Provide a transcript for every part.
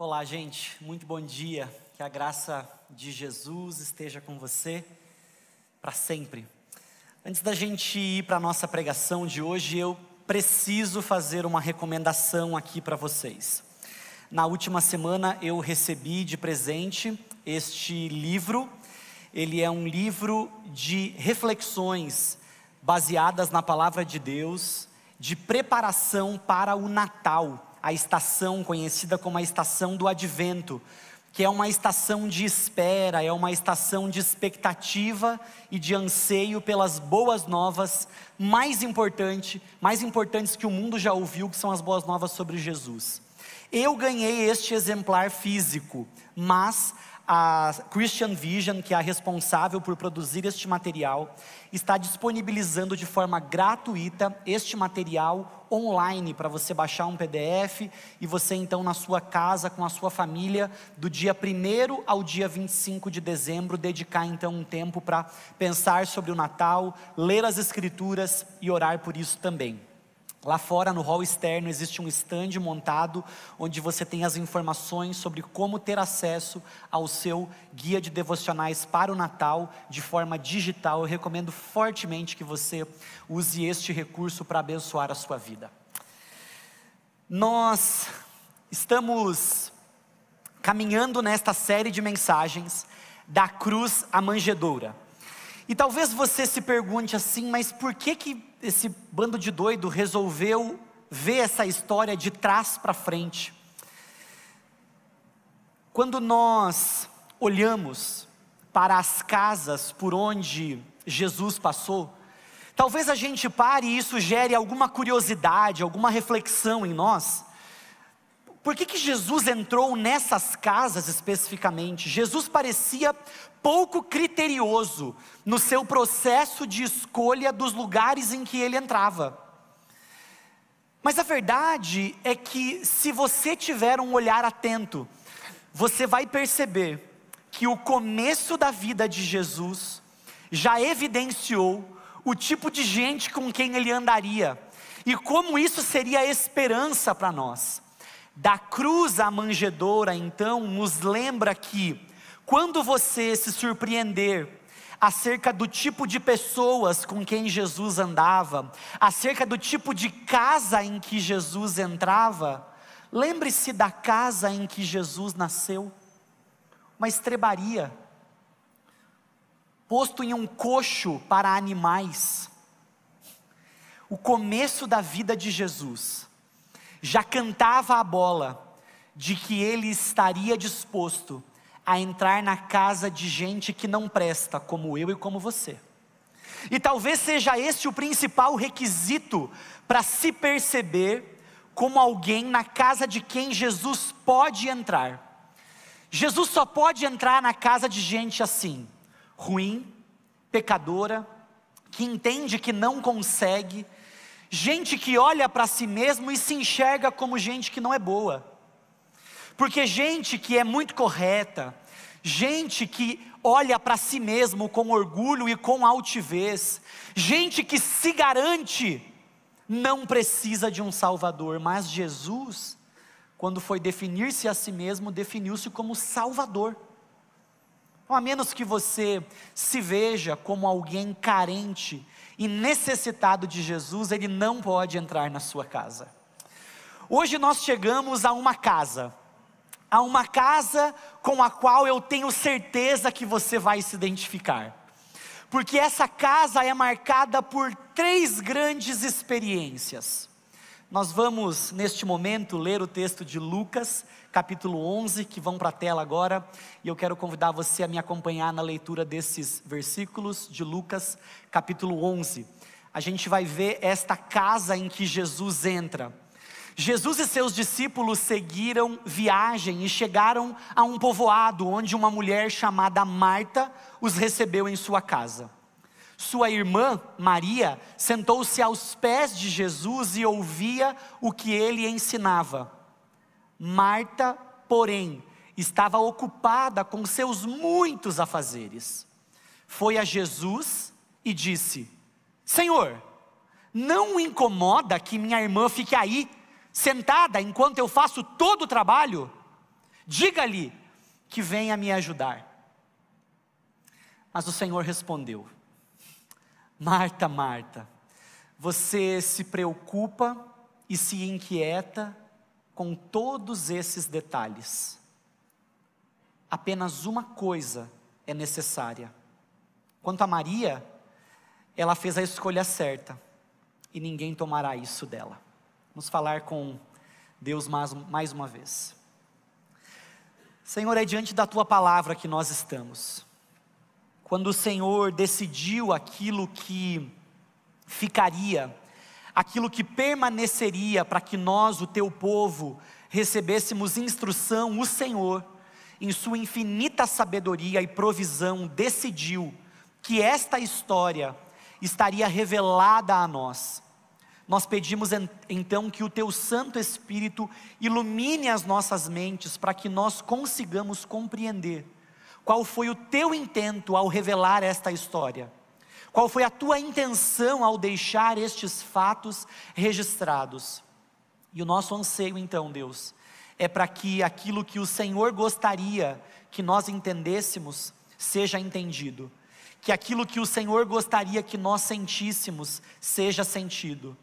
Olá, gente, muito bom dia. Que a graça de Jesus esteja com você para sempre. Antes da gente ir para a nossa pregação de hoje, eu preciso fazer uma recomendação aqui para vocês. Na última semana eu recebi de presente este livro. Ele é um livro de reflexões baseadas na palavra de Deus, de preparação para o Natal a estação conhecida como a estação do advento, que é uma estação de espera, é uma estação de expectativa e de anseio pelas boas novas mais importante, mais importantes que o mundo já ouviu, que são as boas novas sobre Jesus. Eu ganhei este exemplar físico, mas a Christian Vision, que é a responsável por produzir este material, está disponibilizando de forma gratuita este material online para você baixar um PDF e você então na sua casa com a sua família do dia 1 ao dia 25 de dezembro dedicar então um tempo para pensar sobre o Natal, ler as escrituras e orar por isso também. Lá fora, no hall externo, existe um stand montado onde você tem as informações sobre como ter acesso ao seu guia de devocionais para o Natal de forma digital. Eu recomendo fortemente que você use este recurso para abençoar a sua vida. Nós estamos caminhando nesta série de mensagens da cruz à manjedoura. E talvez você se pergunte assim, mas por que que esse bando de doido resolveu ver essa história de trás para frente? Quando nós olhamos para as casas por onde Jesus passou, talvez a gente pare e isso gere alguma curiosidade, alguma reflexão em nós. Por que, que Jesus entrou nessas casas especificamente? Jesus parecia pouco criterioso no seu processo de escolha dos lugares em que ele entrava. Mas a verdade é que, se você tiver um olhar atento, você vai perceber que o começo da vida de Jesus já evidenciou o tipo de gente com quem ele andaria e como isso seria esperança para nós. Da cruz à manjedoura, então, nos lembra que, quando você se surpreender acerca do tipo de pessoas com quem Jesus andava, acerca do tipo de casa em que Jesus entrava, lembre-se da casa em que Jesus nasceu uma estrebaria, posto em um coxo para animais. O começo da vida de Jesus já cantava a bola de que ele estaria disposto a entrar na casa de gente que não presta, como eu e como você. E talvez seja esse o principal requisito para se perceber como alguém na casa de quem Jesus pode entrar. Jesus só pode entrar na casa de gente assim, ruim, pecadora, que entende que não consegue, Gente que olha para si mesmo e se enxerga como gente que não é boa. Porque gente que é muito correta, gente que olha para si mesmo com orgulho e com altivez, gente que se garante, não precisa de um Salvador, mas Jesus, quando foi definir-se a si mesmo, definiu-se como Salvador. A menos que você se veja como alguém carente e necessitado de Jesus, ele não pode entrar na sua casa. Hoje nós chegamos a uma casa, a uma casa com a qual eu tenho certeza que você vai se identificar, porque essa casa é marcada por três grandes experiências. Nós vamos, neste momento, ler o texto de Lucas, capítulo 11, que vão para a tela agora, e eu quero convidar você a me acompanhar na leitura desses versículos de Lucas, capítulo 11. A gente vai ver esta casa em que Jesus entra. Jesus e seus discípulos seguiram viagem e chegaram a um povoado onde uma mulher chamada Marta os recebeu em sua casa. Sua irmã, Maria, sentou-se aos pés de Jesus e ouvia o que ele ensinava. Marta, porém, estava ocupada com seus muitos afazeres. Foi a Jesus e disse: Senhor, não incomoda que minha irmã fique aí, sentada, enquanto eu faço todo o trabalho? Diga-lhe que venha me ajudar. Mas o Senhor respondeu: Marta, Marta, você se preocupa e se inquieta com todos esses detalhes. Apenas uma coisa é necessária. Quanto a Maria, ela fez a escolha certa e ninguém tomará isso dela. Vamos falar com Deus mais, mais uma vez. Senhor, é diante da tua palavra que nós estamos. Quando o Senhor decidiu aquilo que ficaria, aquilo que permaneceria para que nós, o teu povo, recebêssemos instrução, o Senhor, em sua infinita sabedoria e provisão, decidiu que esta história estaria revelada a nós. Nós pedimos então que o teu Santo Espírito ilumine as nossas mentes para que nós consigamos compreender qual foi o teu intento ao revelar esta história? Qual foi a tua intenção ao deixar estes fatos registrados? E o nosso anseio, então, Deus, é para que aquilo que o Senhor gostaria que nós entendêssemos seja entendido, que aquilo que o Senhor gostaria que nós sentíssemos seja sentido,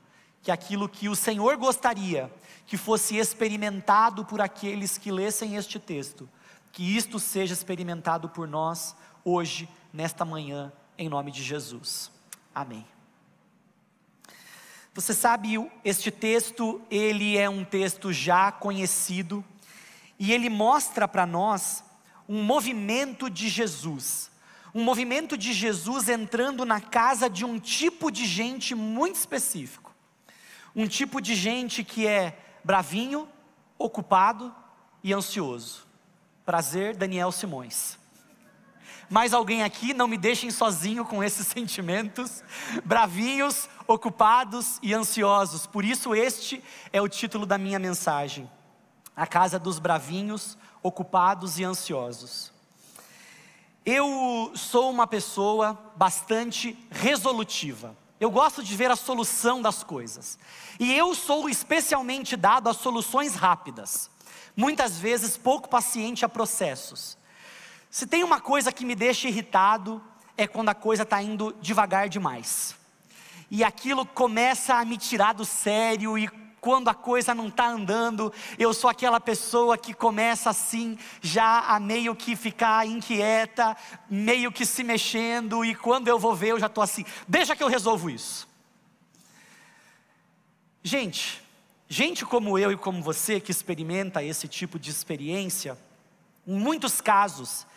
que aquilo que o Senhor gostaria que fosse experimentado por aqueles que lessem este texto que isto seja experimentado por nós hoje, nesta manhã, em nome de Jesus. Amém. Você sabe, este texto, ele é um texto já conhecido, e ele mostra para nós um movimento de Jesus, um movimento de Jesus entrando na casa de um tipo de gente muito específico, um tipo de gente que é bravinho, ocupado e ansioso. Prazer, Daniel Simões. Mais alguém aqui, não me deixem sozinho com esses sentimentos, bravinhos, ocupados e ansiosos. Por isso, este é o título da minha mensagem: A Casa dos Bravinhos, Ocupados e Ansiosos. Eu sou uma pessoa bastante resolutiva. Eu gosto de ver a solução das coisas. E eu sou especialmente dado a soluções rápidas muitas vezes pouco paciente a processos. Se tem uma coisa que me deixa irritado, é quando a coisa está indo devagar demais. E aquilo começa a me tirar do sério, e quando a coisa não está andando, eu sou aquela pessoa que começa assim, já a meio que ficar inquieta, meio que se mexendo, e quando eu vou ver, eu já estou assim, deixa que eu resolvo isso. Gente, Gente como eu e como você que experimenta esse tipo de experiência, em muitos casos,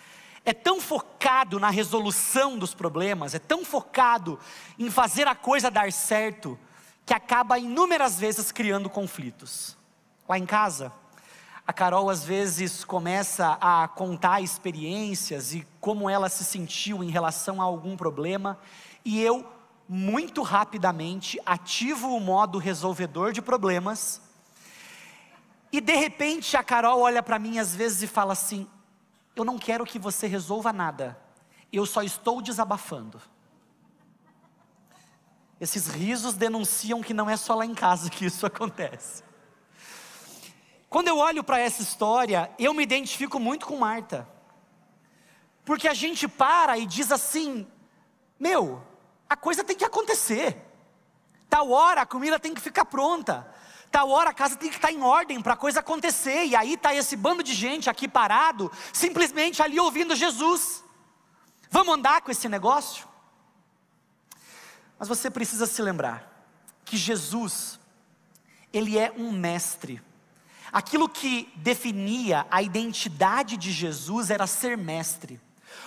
é tão focado na resolução dos problemas, é tão focado em fazer a coisa dar certo, que acaba inúmeras vezes criando conflitos. Lá em casa, a Carol às vezes começa a contar experiências e como ela se sentiu em relação a algum problema, e eu muito rapidamente ativo o modo resolvedor de problemas. E de repente a Carol olha para mim às vezes e fala assim: Eu não quero que você resolva nada, eu só estou desabafando. Esses risos denunciam que não é só lá em casa que isso acontece. Quando eu olho para essa história, eu me identifico muito com Marta. Porque a gente para e diz assim: Meu, a coisa tem que acontecer. Tal hora a comida tem que ficar pronta. Tal hora a casa tem que estar em ordem para a coisa acontecer. E aí está esse bando de gente aqui parado, simplesmente ali ouvindo Jesus. Vamos andar com esse negócio? Mas você precisa se lembrar que Jesus, Ele é um mestre. Aquilo que definia a identidade de Jesus era ser mestre.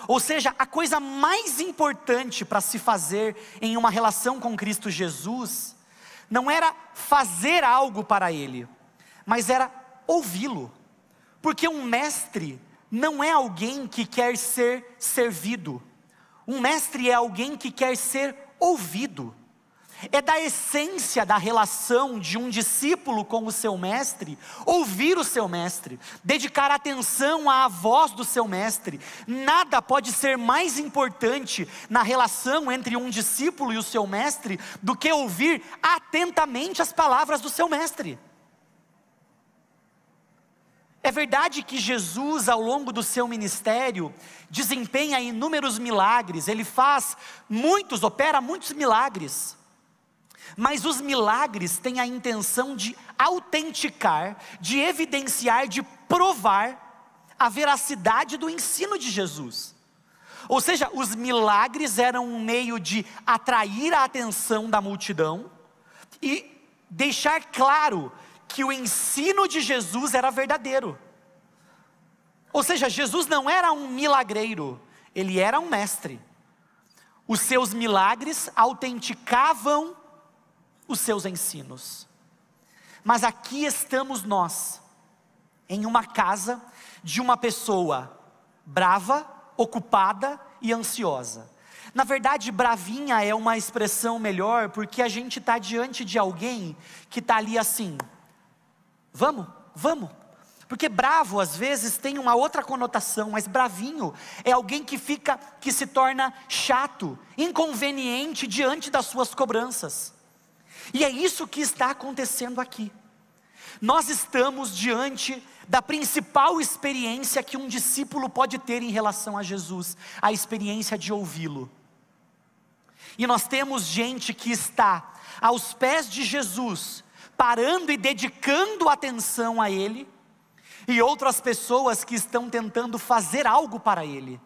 Ou seja, a coisa mais importante para se fazer em uma relação com Cristo Jesus, não era fazer algo para Ele, mas era ouvi-lo. Porque um mestre não é alguém que quer ser servido, um mestre é alguém que quer ser ouvido é da essência da relação de um discípulo com o seu mestre, ouvir o seu mestre, dedicar atenção à voz do seu mestre. Nada pode ser mais importante na relação entre um discípulo e o seu mestre do que ouvir atentamente as palavras do seu mestre. É verdade que Jesus, ao longo do seu ministério, desempenha inúmeros milagres, ele faz muitos, opera muitos milagres. Mas os milagres têm a intenção de autenticar, de evidenciar, de provar a veracidade do ensino de Jesus. Ou seja, os milagres eram um meio de atrair a atenção da multidão e deixar claro que o ensino de Jesus era verdadeiro. Ou seja, Jesus não era um milagreiro, ele era um mestre. Os seus milagres autenticavam os seus ensinos. Mas aqui estamos nós, em uma casa de uma pessoa brava, ocupada e ansiosa. Na verdade, bravinha é uma expressão melhor, porque a gente está diante de alguém que está ali assim: vamos, vamos. Porque bravo às vezes tem uma outra conotação, mas bravinho é alguém que fica, que se torna chato, inconveniente diante das suas cobranças. E é isso que está acontecendo aqui. Nós estamos diante da principal experiência que um discípulo pode ter em relação a Jesus, a experiência de ouvi-lo. E nós temos gente que está aos pés de Jesus, parando e dedicando atenção a Ele, e outras pessoas que estão tentando fazer algo para Ele.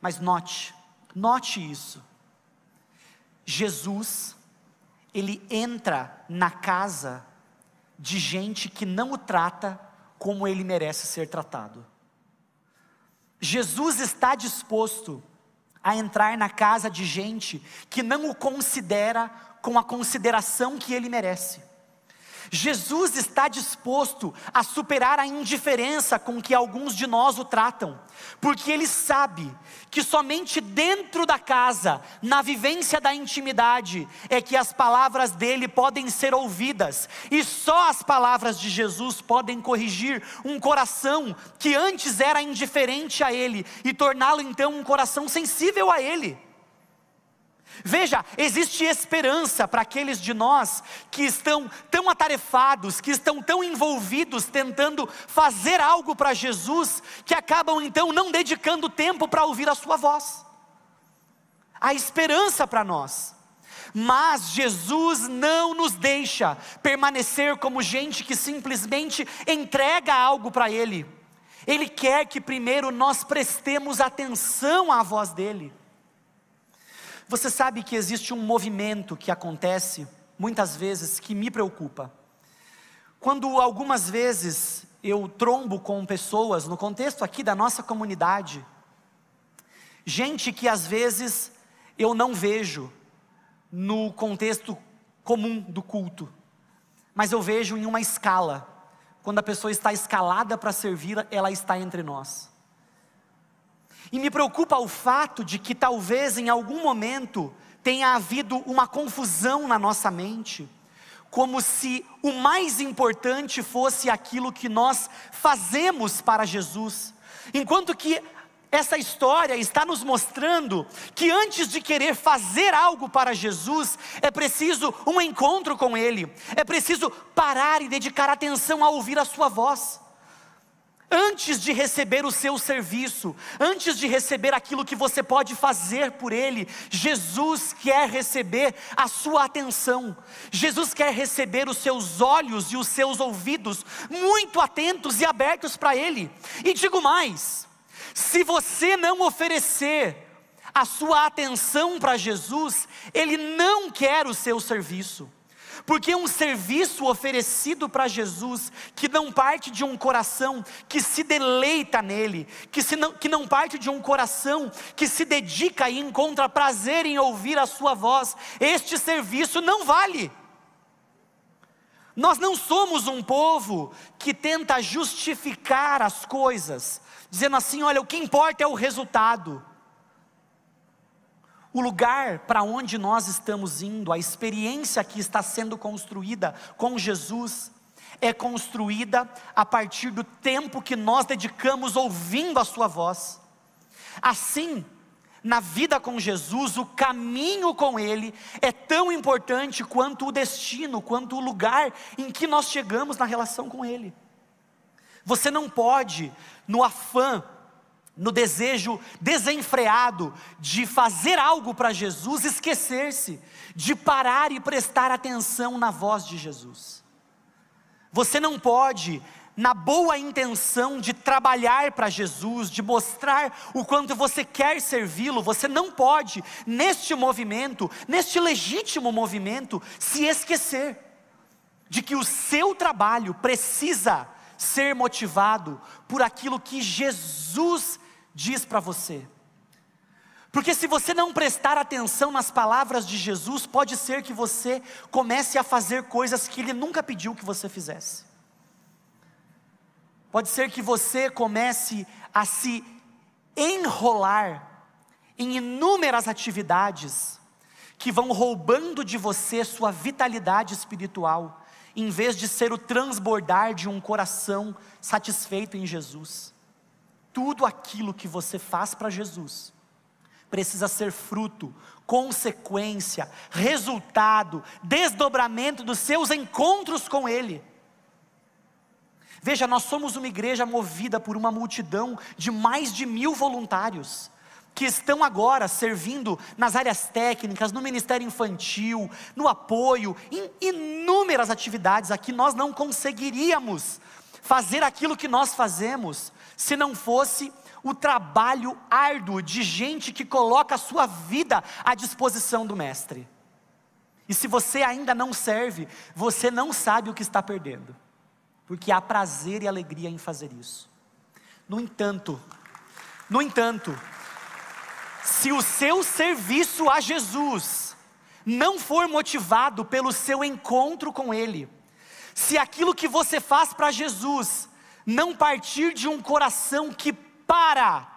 Mas note, note isso. Jesus, Ele entra na casa de gente que não o trata como ele merece ser tratado. Jesus está disposto a entrar na casa de gente que não o considera com a consideração que ele merece. Jesus está disposto a superar a indiferença com que alguns de nós o tratam, porque ele sabe que somente dentro da casa, na vivência da intimidade, é que as palavras dele podem ser ouvidas, e só as palavras de Jesus podem corrigir um coração que antes era indiferente a ele e torná-lo então um coração sensível a ele. Veja, existe esperança para aqueles de nós que estão tão atarefados, que estão tão envolvidos tentando fazer algo para Jesus, que acabam então não dedicando tempo para ouvir a Sua voz. Há esperança para nós. Mas Jesus não nos deixa permanecer como gente que simplesmente entrega algo para Ele. Ele quer que primeiro nós prestemos atenção à voz dEle. Você sabe que existe um movimento que acontece, muitas vezes, que me preocupa. Quando algumas vezes eu trombo com pessoas, no contexto aqui da nossa comunidade, gente que às vezes eu não vejo no contexto comum do culto, mas eu vejo em uma escala. Quando a pessoa está escalada para servir, ela está entre nós. E me preocupa o fato de que talvez em algum momento tenha havido uma confusão na nossa mente, como se o mais importante fosse aquilo que nós fazemos para Jesus, enquanto que essa história está nos mostrando que antes de querer fazer algo para Jesus, é preciso um encontro com Ele, é preciso parar e dedicar atenção a ouvir a Sua voz. Antes de receber o seu serviço, antes de receber aquilo que você pode fazer por Ele, Jesus quer receber a sua atenção, Jesus quer receber os seus olhos e os seus ouvidos muito atentos e abertos para Ele. E digo mais: se você não oferecer a sua atenção para Jesus, Ele não quer o seu serviço. Porque um serviço oferecido para Jesus, que não parte de um coração que se deleita nele, que, se não, que não parte de um coração que se dedica e encontra prazer em ouvir a sua voz, este serviço não vale. Nós não somos um povo que tenta justificar as coisas, dizendo assim: olha, o que importa é o resultado. O lugar para onde nós estamos indo, a experiência que está sendo construída com Jesus, é construída a partir do tempo que nós dedicamos ouvindo a Sua voz. Assim, na vida com Jesus, o caminho com Ele é tão importante quanto o destino, quanto o lugar em que nós chegamos na relação com Ele. Você não pode, no afã, no desejo desenfreado de fazer algo para Jesus, esquecer-se de parar e prestar atenção na voz de Jesus. Você não pode, na boa intenção de trabalhar para Jesus, de mostrar o quanto você quer servi-lo, você não pode, neste movimento, neste legítimo movimento, se esquecer de que o seu trabalho precisa ser motivado por aquilo que Jesus diz para você. Porque se você não prestar atenção nas palavras de Jesus, pode ser que você comece a fazer coisas que Ele nunca pediu que você fizesse. Pode ser que você comece a se enrolar em inúmeras atividades que vão roubando de você sua vitalidade espiritual, em vez de ser o transbordar de um coração satisfeito em Jesus. Tudo aquilo que você faz para Jesus precisa ser fruto, consequência, resultado, desdobramento dos seus encontros com Ele. Veja, nós somos uma igreja movida por uma multidão de mais de mil voluntários que estão agora servindo nas áreas técnicas, no ministério infantil, no apoio, em inúmeras atividades aqui, nós não conseguiríamos fazer aquilo que nós fazemos se não fosse o trabalho árduo de gente que coloca a sua vida à disposição do Mestre. E se você ainda não serve, você não sabe o que está perdendo, porque há prazer e alegria em fazer isso. No entanto, no entanto, se o seu serviço a Jesus não for motivado pelo seu encontro com Ele, se aquilo que você faz para Jesus não partir de um coração que para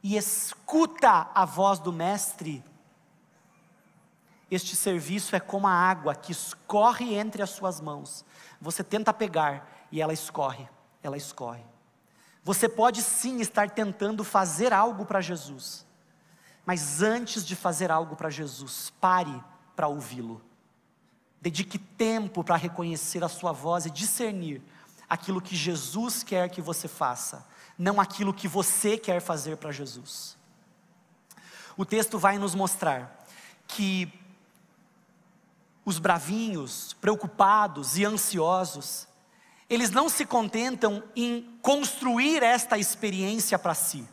e escuta a voz do Mestre, este serviço é como a água que escorre entre as suas mãos. Você tenta pegar e ela escorre, ela escorre. Você pode sim estar tentando fazer algo para Jesus, mas antes de fazer algo para Jesus, pare para ouvi-lo. Dedique tempo para reconhecer a sua voz e discernir aquilo que Jesus quer que você faça, não aquilo que você quer fazer para Jesus. O texto vai nos mostrar que os bravinhos, preocupados e ansiosos, eles não se contentam em construir esta experiência para si.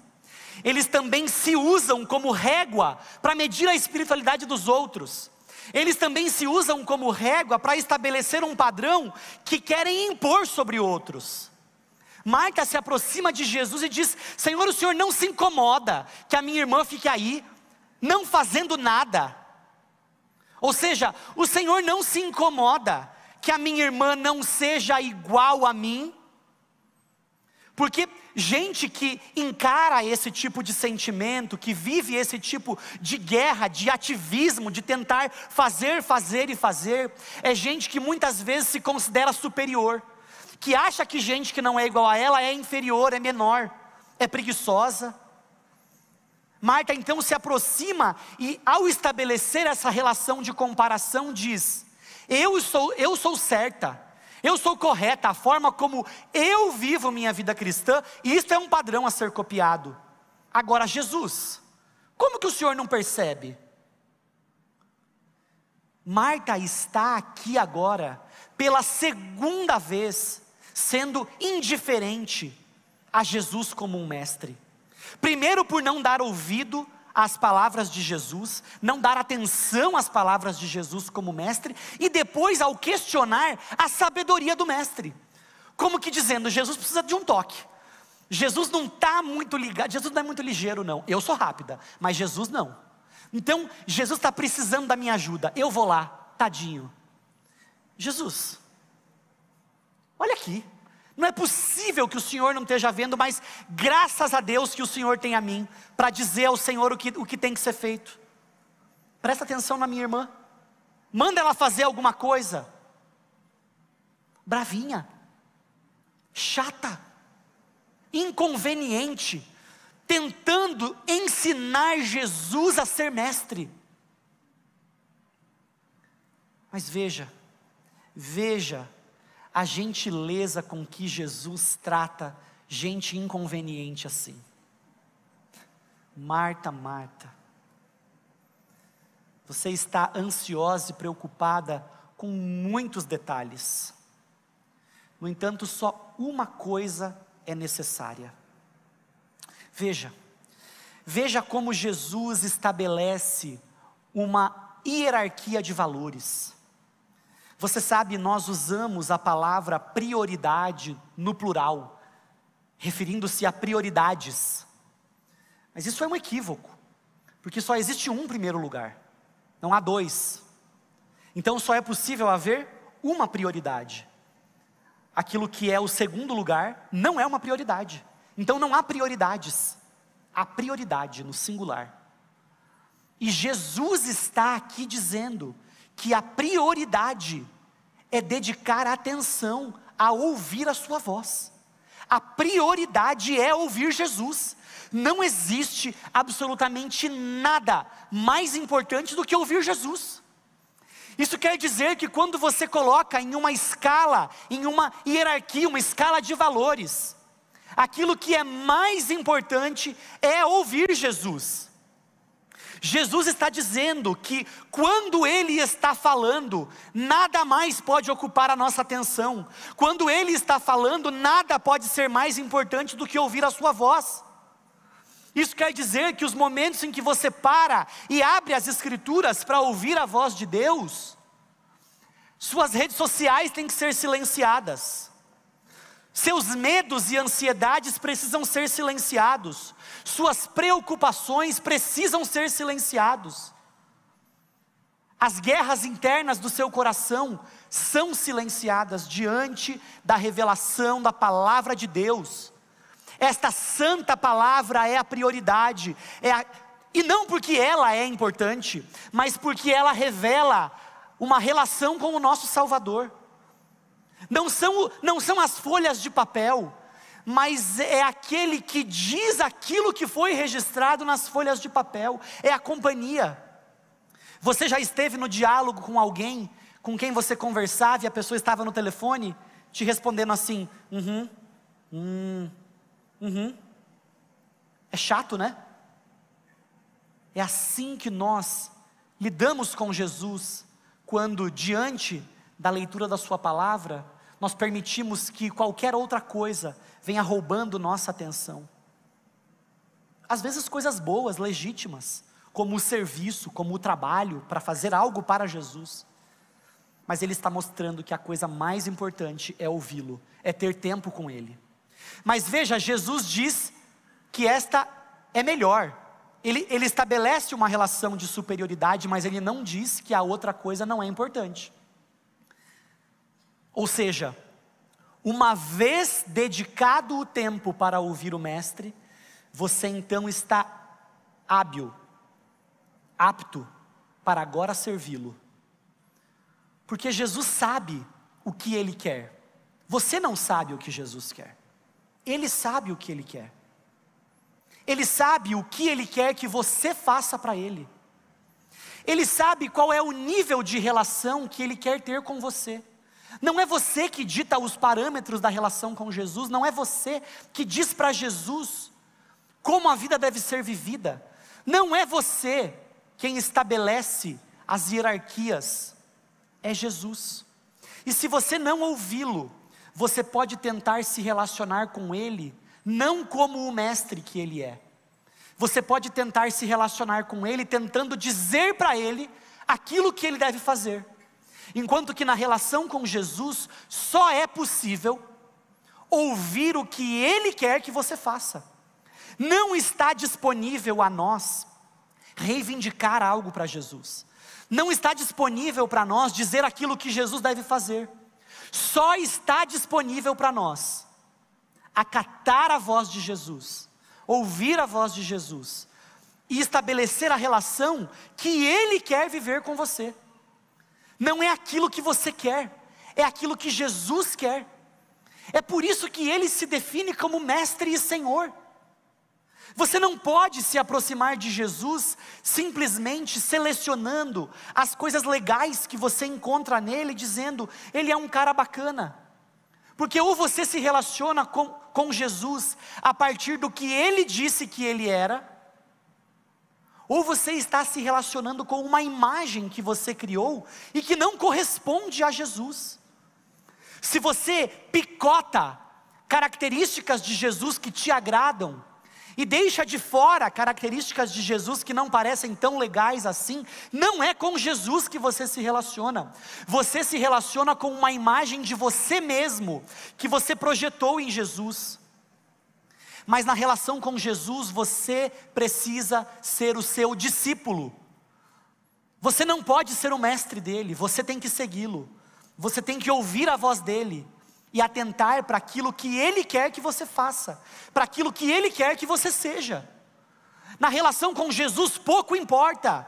Eles também se usam como régua para medir a espiritualidade dos outros. Eles também se usam como régua para estabelecer um padrão que querem impor sobre outros. Marta se aproxima de Jesus e diz: Senhor, o Senhor não se incomoda que a minha irmã fique aí, não fazendo nada. Ou seja, o Senhor não se incomoda que a minha irmã não seja igual a mim, porque gente que encara esse tipo de sentimento, que vive esse tipo de guerra, de ativismo, de tentar fazer, fazer e fazer, é gente que muitas vezes se considera superior, que acha que gente que não é igual a ela é inferior, é menor, é preguiçosa. Marta então se aproxima e, ao estabelecer essa relação de comparação, diz: Eu sou, eu sou certa, eu sou correta, a forma como eu vivo minha vida cristã, e isso é um padrão a ser copiado. Agora, Jesus, como que o senhor não percebe? Marta está aqui agora, pela segunda vez, sendo indiferente a Jesus como um mestre. Primeiro, por não dar ouvido as palavras de Jesus, não dar atenção às palavras de Jesus como mestre, e depois ao questionar a sabedoria do mestre, como que dizendo: Jesus precisa de um toque. Jesus não está muito ligado, Jesus não é muito ligeiro, não. Eu sou rápida, mas Jesus não. Então, Jesus está precisando da minha ajuda. Eu vou lá, tadinho. Jesus, olha aqui. Não é possível que o Senhor não esteja vendo, mas graças a Deus que o Senhor tem a mim, para dizer ao Senhor o que, o que tem que ser feito. Presta atenção na minha irmã, manda ela fazer alguma coisa. Bravinha, chata, inconveniente, tentando ensinar Jesus a ser mestre. Mas veja, veja a gentileza com que Jesus trata gente inconveniente assim. Marta, Marta, você está ansiosa e preocupada com muitos detalhes. No entanto, só uma coisa é necessária. Veja, veja como Jesus estabelece uma hierarquia de valores. Você sabe, nós usamos a palavra prioridade no plural, referindo-se a prioridades. Mas isso é um equívoco, porque só existe um primeiro lugar, não há dois. Então só é possível haver uma prioridade. Aquilo que é o segundo lugar não é uma prioridade. Então não há prioridades, há prioridade no singular. E Jesus está aqui dizendo que a prioridade é dedicar atenção a ouvir a sua voz. A prioridade é ouvir Jesus. Não existe absolutamente nada mais importante do que ouvir Jesus. Isso quer dizer que quando você coloca em uma escala, em uma hierarquia, uma escala de valores, aquilo que é mais importante é ouvir Jesus. Jesus está dizendo que quando Ele está falando, nada mais pode ocupar a nossa atenção. Quando Ele está falando, nada pode ser mais importante do que ouvir a Sua voz. Isso quer dizer que os momentos em que você para e abre as Escrituras para ouvir a voz de Deus, suas redes sociais têm que ser silenciadas. Seus medos e ansiedades precisam ser silenciados suas preocupações precisam ser silenciados. As guerras internas do seu coração são silenciadas diante da revelação da palavra de Deus. Esta santa palavra é a prioridade, é a, e não porque ela é importante, mas porque ela revela uma relação com o nosso Salvador. Não são, não são as folhas de papel, mas é aquele que diz aquilo que foi registrado nas folhas de papel, é a companhia. Você já esteve no diálogo com alguém com quem você conversava e a pessoa estava no telefone te respondendo assim: uhum, hum, uhum. É chato, né? É assim que nós lidamos com Jesus quando, diante da leitura da Sua palavra, nós permitimos que qualquer outra coisa venha roubando nossa atenção. Às vezes coisas boas, legítimas, como o serviço, como o trabalho, para fazer algo para Jesus. Mas ele está mostrando que a coisa mais importante é ouvi-lo, é ter tempo com ele. Mas veja, Jesus diz que esta é melhor. Ele, ele estabelece uma relação de superioridade, mas ele não diz que a outra coisa não é importante. Ou seja, uma vez dedicado o tempo para ouvir o Mestre, você então está hábil, apto para agora servi-lo. Porque Jesus sabe o que ele quer. Você não sabe o que Jesus quer. Ele sabe o que ele quer. Ele sabe o que ele quer que você faça para ele. Ele sabe qual é o nível de relação que ele quer ter com você. Não é você que dita os parâmetros da relação com Jesus, não é você que diz para Jesus como a vida deve ser vivida. Não é você quem estabelece as hierarquias, é Jesus. E se você não ouvi-lo, você pode tentar se relacionar com ele, não como o mestre que ele é. Você pode tentar se relacionar com ele, tentando dizer para ele aquilo que ele deve fazer. Enquanto que na relação com Jesus só é possível ouvir o que Ele quer que você faça. Não está disponível a nós reivindicar algo para Jesus. Não está disponível para nós dizer aquilo que Jesus deve fazer. Só está disponível para nós acatar a voz de Jesus, ouvir a voz de Jesus e estabelecer a relação que Ele quer viver com você não é aquilo que você quer, é aquilo que Jesus quer. É por isso que ele se define como mestre e senhor. Você não pode se aproximar de Jesus simplesmente selecionando as coisas legais que você encontra nele, dizendo, ele é um cara bacana. Porque ou você se relaciona com, com Jesus a partir do que ele disse que ele era, ou você está se relacionando com uma imagem que você criou e que não corresponde a Jesus. Se você picota características de Jesus que te agradam, e deixa de fora características de Jesus que não parecem tão legais assim, não é com Jesus que você se relaciona. Você se relaciona com uma imagem de você mesmo que você projetou em Jesus. Mas na relação com Jesus, você precisa ser o seu discípulo. Você não pode ser o mestre dele, você tem que segui-lo. Você tem que ouvir a voz dele e atentar para aquilo que Ele quer que você faça, para aquilo que Ele quer que você seja. Na relação com Jesus, pouco importa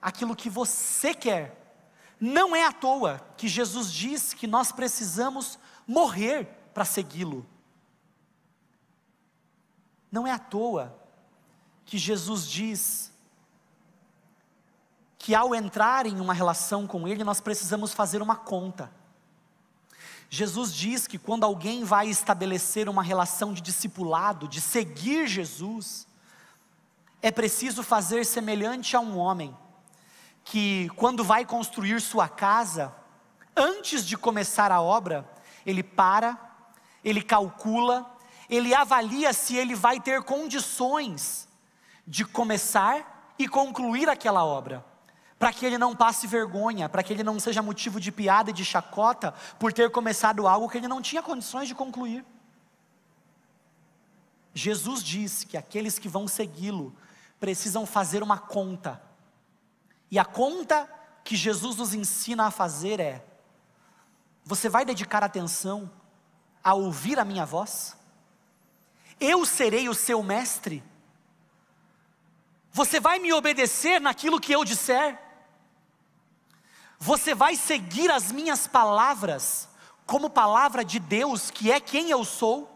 aquilo que você quer. Não é à toa que Jesus diz que nós precisamos morrer para segui-lo. Não é à toa que Jesus diz que ao entrar em uma relação com Ele, nós precisamos fazer uma conta. Jesus diz que quando alguém vai estabelecer uma relação de discipulado, de seguir Jesus, é preciso fazer semelhante a um homem que, quando vai construir sua casa, antes de começar a obra, ele para, ele calcula, ele avalia se ele vai ter condições de começar e concluir aquela obra para que ele não passe vergonha, para que ele não seja motivo de piada e de chacota por ter começado algo que ele não tinha condições de concluir. Jesus diz que aqueles que vão segui-lo precisam fazer uma conta, e a conta que Jesus nos ensina a fazer é: você vai dedicar atenção a ouvir a minha voz? Eu serei o seu mestre? Você vai me obedecer naquilo que eu disser? Você vai seguir as minhas palavras como palavra de Deus, que é quem eu sou?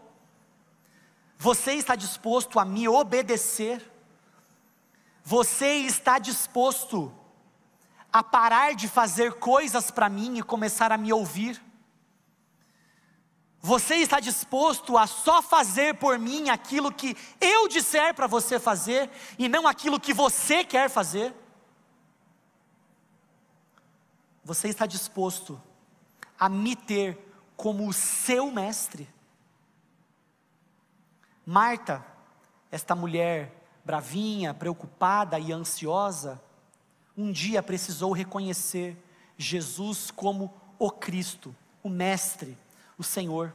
Você está disposto a me obedecer? Você está disposto a parar de fazer coisas para mim e começar a me ouvir? Você está disposto a só fazer por mim aquilo que eu disser para você fazer e não aquilo que você quer fazer? Você está disposto a me ter como o seu mestre? Marta, esta mulher bravinha, preocupada e ansiosa, um dia precisou reconhecer Jesus como o Cristo, o Mestre, o Senhor.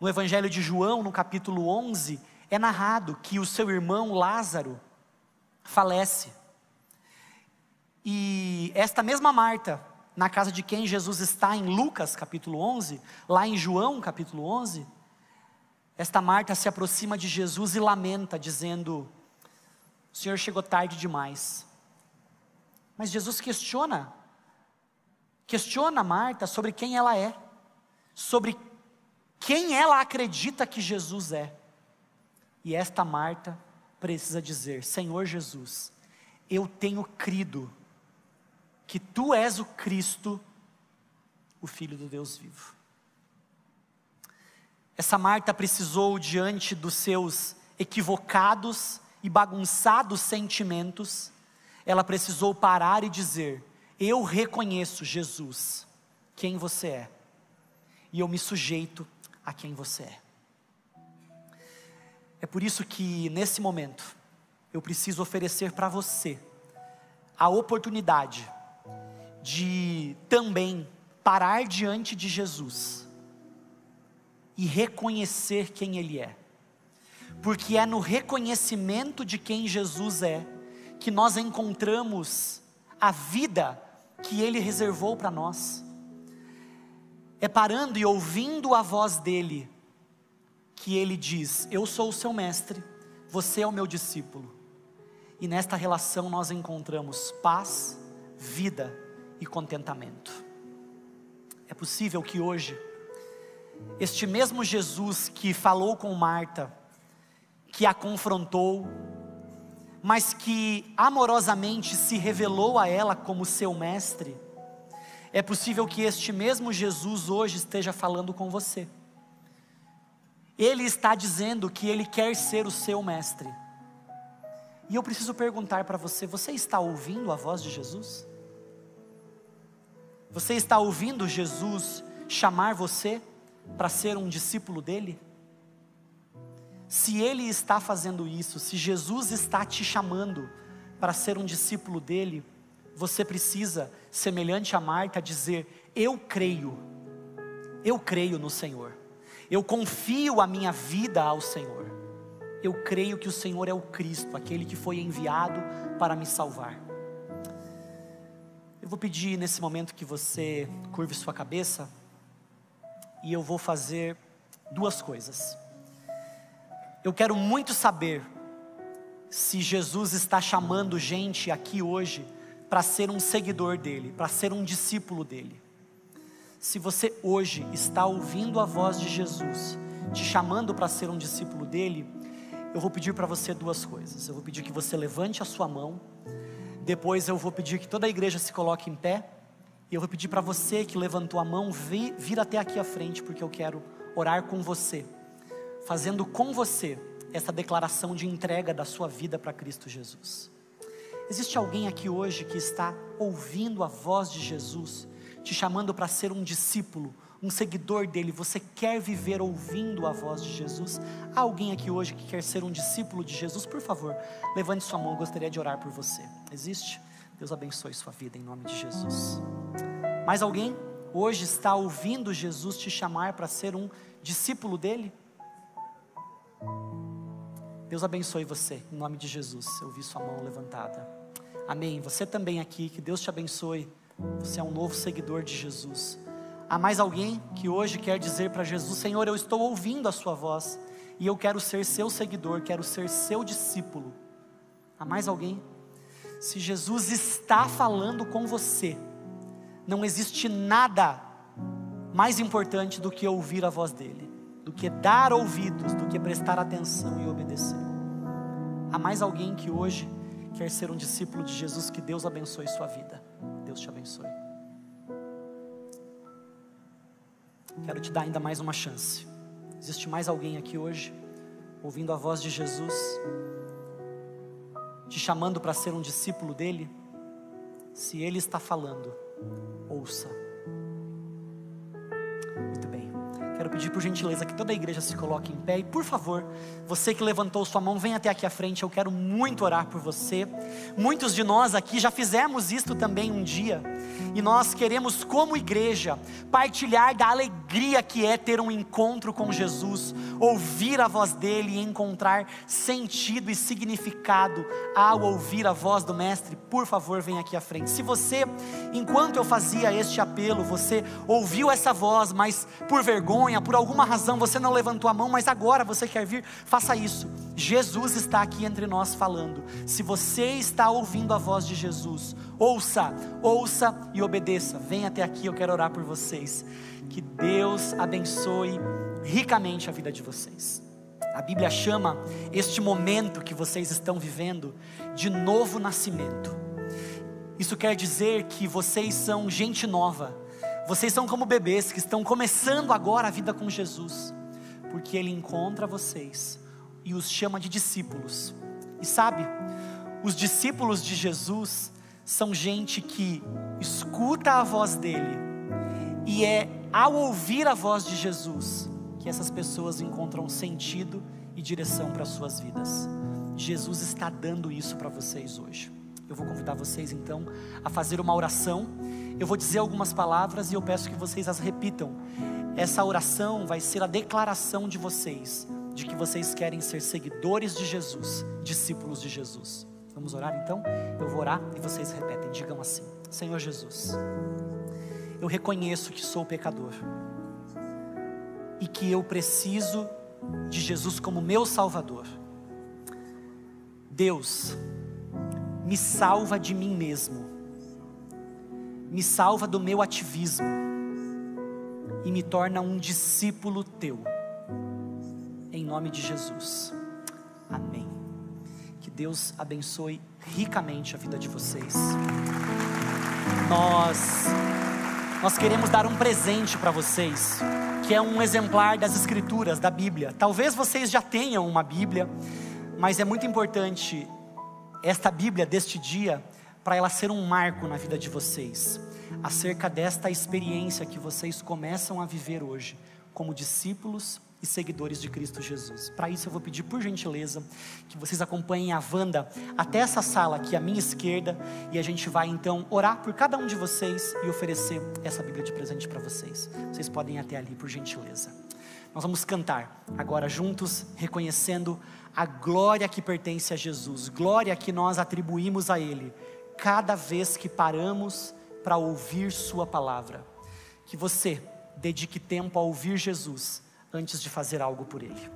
No Evangelho de João, no capítulo 11, é narrado que o seu irmão Lázaro falece. E esta mesma Marta, na casa de quem Jesus está em Lucas capítulo 11, lá em João capítulo 11, esta Marta se aproxima de Jesus e lamenta, dizendo: O Senhor chegou tarde demais. Mas Jesus questiona, questiona Marta sobre quem ela é, sobre quem ela acredita que Jesus é. E esta Marta precisa dizer: Senhor Jesus, eu tenho crido que tu és o Cristo, o Filho do Deus vivo. Essa Marta precisou, diante dos seus equivocados e bagunçados sentimentos, ela precisou parar e dizer: Eu reconheço, Jesus, quem você é, e eu me sujeito a quem você é. É por isso que, nesse momento, eu preciso oferecer para você a oportunidade de também parar diante de Jesus e reconhecer quem Ele é, porque é no reconhecimento de quem Jesus é que nós encontramos a vida que Ele reservou para nós. É parando e ouvindo a voz dEle que Ele diz: Eu sou o seu mestre, você é o meu discípulo. E nesta relação nós encontramos paz, vida e contentamento. É possível que hoje, este mesmo Jesus que falou com Marta, que a confrontou, mas que amorosamente se revelou a ela como seu mestre, é possível que este mesmo Jesus hoje esteja falando com você. Ele está dizendo que ele quer ser o seu mestre. E eu preciso perguntar para você: você está ouvindo a voz de Jesus? Você está ouvindo Jesus chamar você para ser um discípulo dele? Se ele está fazendo isso, se Jesus está te chamando para ser um discípulo dele, você precisa, semelhante a Marta, dizer: Eu creio, eu creio no Senhor, eu confio a minha vida ao Senhor, eu creio que o Senhor é o Cristo, aquele que foi enviado para me salvar. Eu vou pedir nesse momento que você curve sua cabeça e eu vou fazer duas coisas. Eu quero muito saber se Jesus está chamando gente aqui hoje para ser um seguidor dele, para ser um discípulo dele. Se você hoje está ouvindo a voz de Jesus, te chamando para ser um discípulo dele, eu vou pedir para você duas coisas. Eu vou pedir que você levante a sua mão depois eu vou pedir que toda a igreja se coloque em pé. E eu vou pedir para você que levantou a mão vir, vir até aqui à frente, porque eu quero orar com você, fazendo com você essa declaração de entrega da sua vida para Cristo Jesus. Existe alguém aqui hoje que está ouvindo a voz de Jesus, te chamando para ser um discípulo, um seguidor dele, você quer viver ouvindo a voz de Jesus? Há alguém aqui hoje que quer ser um discípulo de Jesus? Por favor, levante sua mão, eu gostaria de orar por você. Existe? Deus abençoe sua vida em nome de Jesus. Mais alguém hoje está ouvindo Jesus te chamar para ser um discípulo dele? Deus abençoe você, em nome de Jesus. Eu vi sua mão levantada. Amém. Você também aqui, que Deus te abençoe. Você é um novo seguidor de Jesus. Há mais alguém que hoje quer dizer para Jesus: Senhor, eu estou ouvindo a Sua voz e eu quero ser seu seguidor, quero ser seu discípulo. Há mais alguém? Se Jesus está falando com você, não existe nada mais importante do que ouvir a voz dele, do que dar ouvidos, do que prestar atenção e obedecer. Há mais alguém que hoje quer ser um discípulo de Jesus, que Deus abençoe sua vida. Deus te abençoe. Quero te dar ainda mais uma chance. Existe mais alguém aqui hoje, ouvindo a voz de Jesus, te chamando para ser um discípulo dele? Se ele está falando, ouça. Pedir por gentileza que toda a igreja se coloque em pé e, por favor, você que levantou sua mão, venha até aqui à frente. Eu quero muito orar por você. Muitos de nós aqui já fizemos isto também um dia, e nós queremos, como igreja, partilhar da alegria que é ter um encontro com Jesus, ouvir a voz dele e encontrar sentido e significado ao ouvir a voz do Mestre. Por favor, venha aqui à frente. Se você, enquanto eu fazia este apelo, você ouviu essa voz, mas por vergonha, por alguma razão você não levantou a mão, mas agora você quer vir, faça isso. Jesus está aqui entre nós falando. Se você está ouvindo a voz de Jesus, ouça, ouça e obedeça. Venha até aqui, eu quero orar por vocês. Que Deus abençoe ricamente a vida de vocês. A Bíblia chama este momento que vocês estão vivendo de novo nascimento. Isso quer dizer que vocês são gente nova vocês são como bebês que estão começando agora a vida com Jesus, porque Ele encontra vocês e os chama de discípulos. E sabe, os discípulos de Jesus são gente que escuta a voz dele, e é ao ouvir a voz de Jesus que essas pessoas encontram sentido e direção para as suas vidas. Jesus está dando isso para vocês hoje. Eu vou convidar vocês então a fazer uma oração eu vou dizer algumas palavras e eu peço que vocês as repitam. Essa oração vai ser a declaração de vocês, de que vocês querem ser seguidores de Jesus, discípulos de Jesus. Vamos orar então? Eu vou orar e vocês repetem. Digam assim: Senhor Jesus, eu reconheço que sou pecador e que eu preciso de Jesus como meu Salvador. Deus, me salva de mim mesmo me salva do meu ativismo e me torna um discípulo teu. Em nome de Jesus. Amém. Que Deus abençoe ricamente a vida de vocês. Nós nós queremos dar um presente para vocês, que é um exemplar das Escrituras, da Bíblia. Talvez vocês já tenham uma Bíblia, mas é muito importante esta Bíblia deste dia para ela ser um marco na vida de vocês, acerca desta experiência que vocês começam a viver hoje, como discípulos e seguidores de Cristo Jesus. Para isso eu vou pedir por gentileza que vocês acompanhem a Wanda até essa sala aqui à minha esquerda e a gente vai então orar por cada um de vocês e oferecer essa Bíblia de presente para vocês. Vocês podem ir até ali por gentileza. Nós vamos cantar agora juntos, reconhecendo a glória que pertence a Jesus, glória que nós atribuímos a Ele, cada vez que paramos para ouvir Sua palavra. Que você dedique tempo a ouvir Jesus antes de fazer algo por Ele.